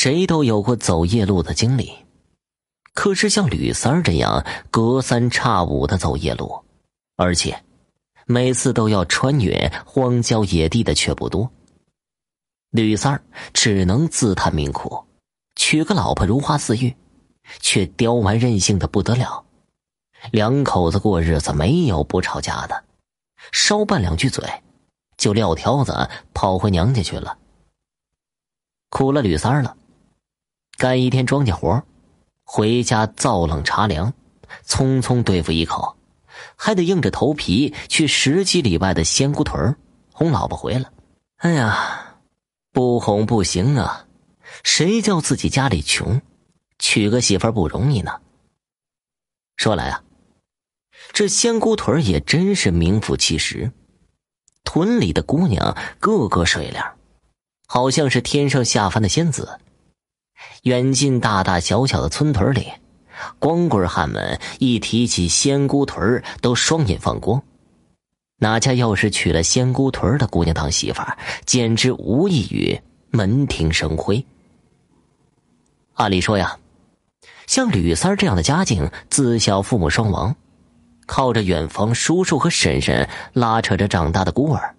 谁都有过走夜路的经历，可是像吕三儿这样隔三差五的走夜路，而且每次都要穿越荒郊野地的却不多。吕三儿只能自叹命苦，娶个老婆如花似玉，却刁蛮任性的不得了。两口子过日子没有不吵架的，稍拌两句嘴，就撂挑子跑回娘家去了。苦了吕三儿了，干一天庄稼活，回家灶冷茶凉，匆匆对付一口，还得硬着头皮去十几里外的仙姑屯哄老婆回来。哎呀，不哄不行啊！谁叫自己家里穷，娶个媳妇不容易呢？说来啊，这仙姑屯也真是名副其实，屯里的姑娘个个水灵。好像是天上下凡的仙子。远近大大小小的村屯里，光棍汉们一提起仙姑屯都双眼放光。哪家要是娶了仙姑屯的姑娘当媳妇儿，简直无异于门庭生辉。按理说呀，像吕三这样的家境，自小父母双亡，靠着远房叔叔和婶婶拉扯着长大的孤儿。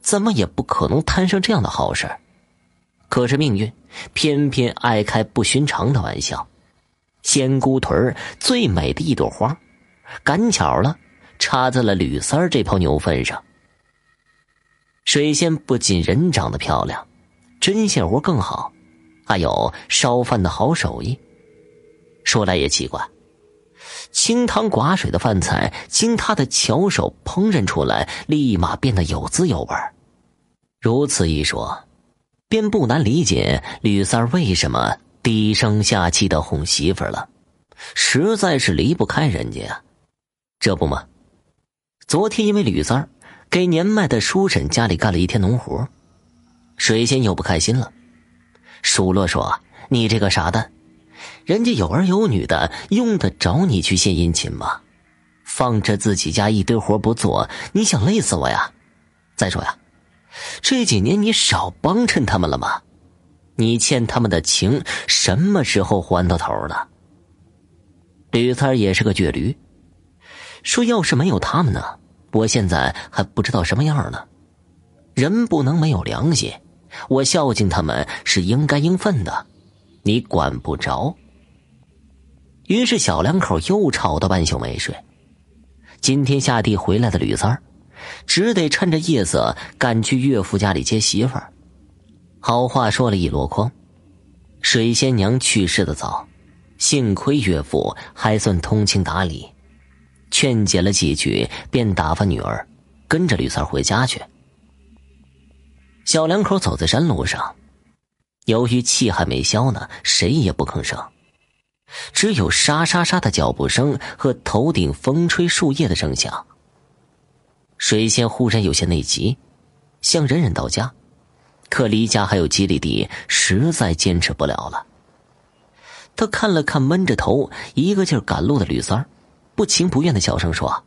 怎么也不可能摊上这样的好事可是命运偏偏爱开不寻常的玩笑。仙姑屯最美的一朵花，赶巧了，插在了吕三这泡牛粪上。水仙不仅人长得漂亮，针线活更好，还有烧饭的好手艺。说来也奇怪。清汤寡水的饭菜，经他的巧手烹饪出来，立马变得有滋有味如此一说，便不难理解吕三为什么低声下气的哄媳妇了，实在是离不开人家呀。这不嘛，昨天因为吕三给年迈的叔婶家里干了一天农活，水仙又不开心了，数落说：“你这个傻蛋！”人家有儿有女的，用得着你去献殷勤吗？放着自己家一堆活不做，你想累死我呀？再说呀，这几年你少帮衬他们了吗？你欠他们的情什么时候还到头了？吕三也是个倔驴，说要是没有他们呢，我现在还不知道什么样呢。人不能没有良心，我孝敬他们是应该应分的，你管不着。于是，小两口又吵到半宿没睡。今天下地回来的吕三儿，只得趁着夜色赶去岳父家里接媳妇儿。好话说了一箩筐。水仙娘去世的早，幸亏岳父还算通情达理，劝解了几句，便打发女儿跟着吕三回家去。小两口走在山路上，由于气还没消呢，谁也不吭声。只有沙沙沙的脚步声和头顶风吹树叶的声响。水仙忽然有些内急，想忍忍到家，可离家还有几里地，实在坚持不了了。他看了看闷着头一个劲赶路的吕三儿，不情不愿的小声说：“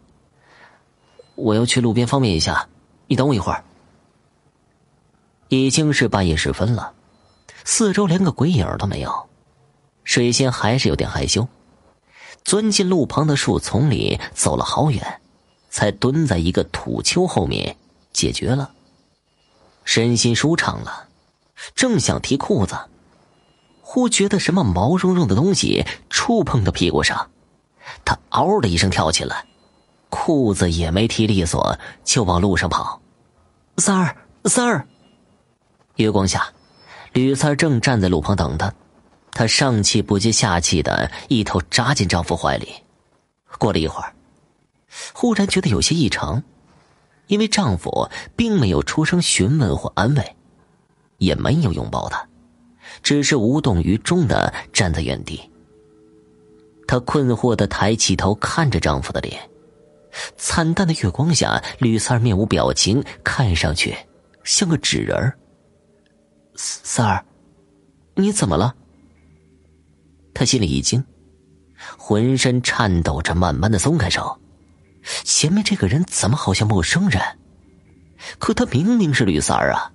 我要去路边方便一下，你等我一会儿。”已经是半夜时分了，四周连个鬼影都没有。水仙还是有点害羞，钻进路旁的树丛里，走了好远，才蹲在一个土丘后面解决了。身心舒畅了，正想提裤子，忽觉得什么毛茸茸的东西触碰到屁股上，他嗷的一声跳起来，裤子也没提利索，就往路上跑。三儿，三儿。月光下，吕三正站在路旁等他。她上气不接下气的一头扎进丈夫怀里，过了一会儿，忽然觉得有些异常，因为丈夫并没有出声询问或安慰，也没有拥抱她，只是无动于衷的站在原地。她困惑的抬起头看着丈夫的脸，惨淡的月光下，吕三儿面无表情，看上去像个纸人儿。三儿，你怎么了？他心里一惊，浑身颤抖着，慢慢的松开手。前面这个人怎么好像陌生人？可他明明是吕三儿啊！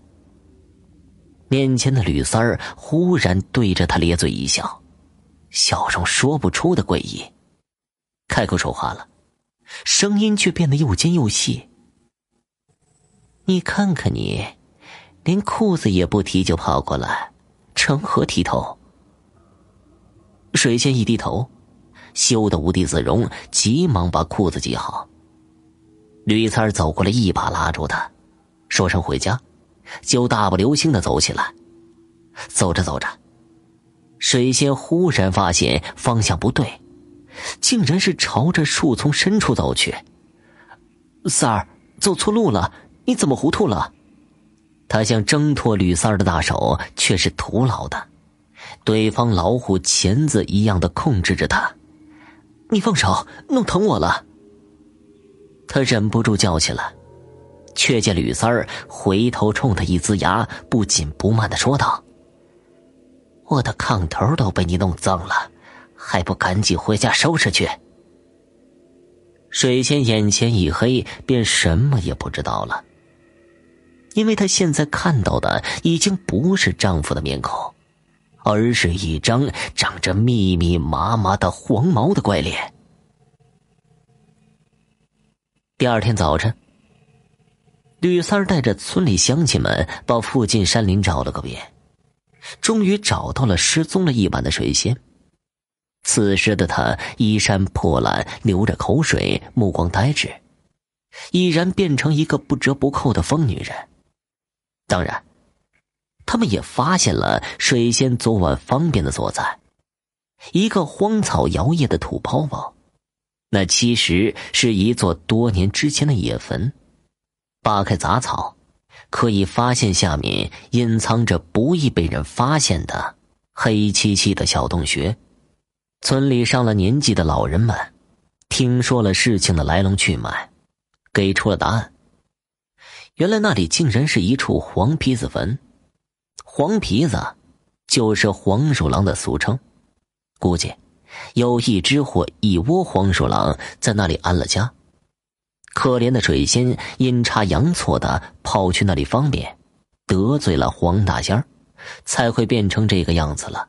面前的吕三儿忽然对着他咧嘴一笑，笑容说不出的诡异。开口说话了，声音却变得又尖又细。你看看你，连裤子也不提就跑过来，成何体统？水仙一低头，羞得无地自容，急忙把裤子系好。吕三儿走过来，一把拉住他，说声回家。就大步流星的走起来，走着走着，水仙忽然发现方向不对，竟然是朝着树丛深处走去。三儿，走错路了，你怎么糊涂了？他想挣脱吕三儿的大手，却是徒劳的，对方老虎钳子一样的控制着他。你放手，弄疼我了。他忍不住叫起来。却见吕三儿回头冲他一呲牙，不紧不慢的说道：“我的炕头都被你弄脏了，还不赶紧回家收拾去？”水仙眼前一黑，便什么也不知道了，因为她现在看到的已经不是丈夫的面孔，而是一张长着密密麻麻的黄毛的怪脸。第二天早晨。吕三带着村里乡亲们把附近山林找了个遍，终于找到了失踪了一晚的水仙。此时的他衣衫破烂，流着口水，目光呆滞，已然变成一个不折不扣的疯女人。当然，他们也发现了水仙昨晚方便的所在——一个荒草摇曳的土包包，那其实是一座多年之前的野坟。扒开杂草，可以发现下面隐藏着不易被人发现的黑漆漆的小洞穴。村里上了年纪的老人们听说了事情的来龙去脉，给出了答案。原来那里竟然是一处黄皮子坟，黄皮子就是黄鼠狼的俗称。估计有一只或一窝黄鼠狼在那里安了家。可怜的水仙阴差阳错的跑去那里方便，得罪了黄大仙儿，才会变成这个样子了。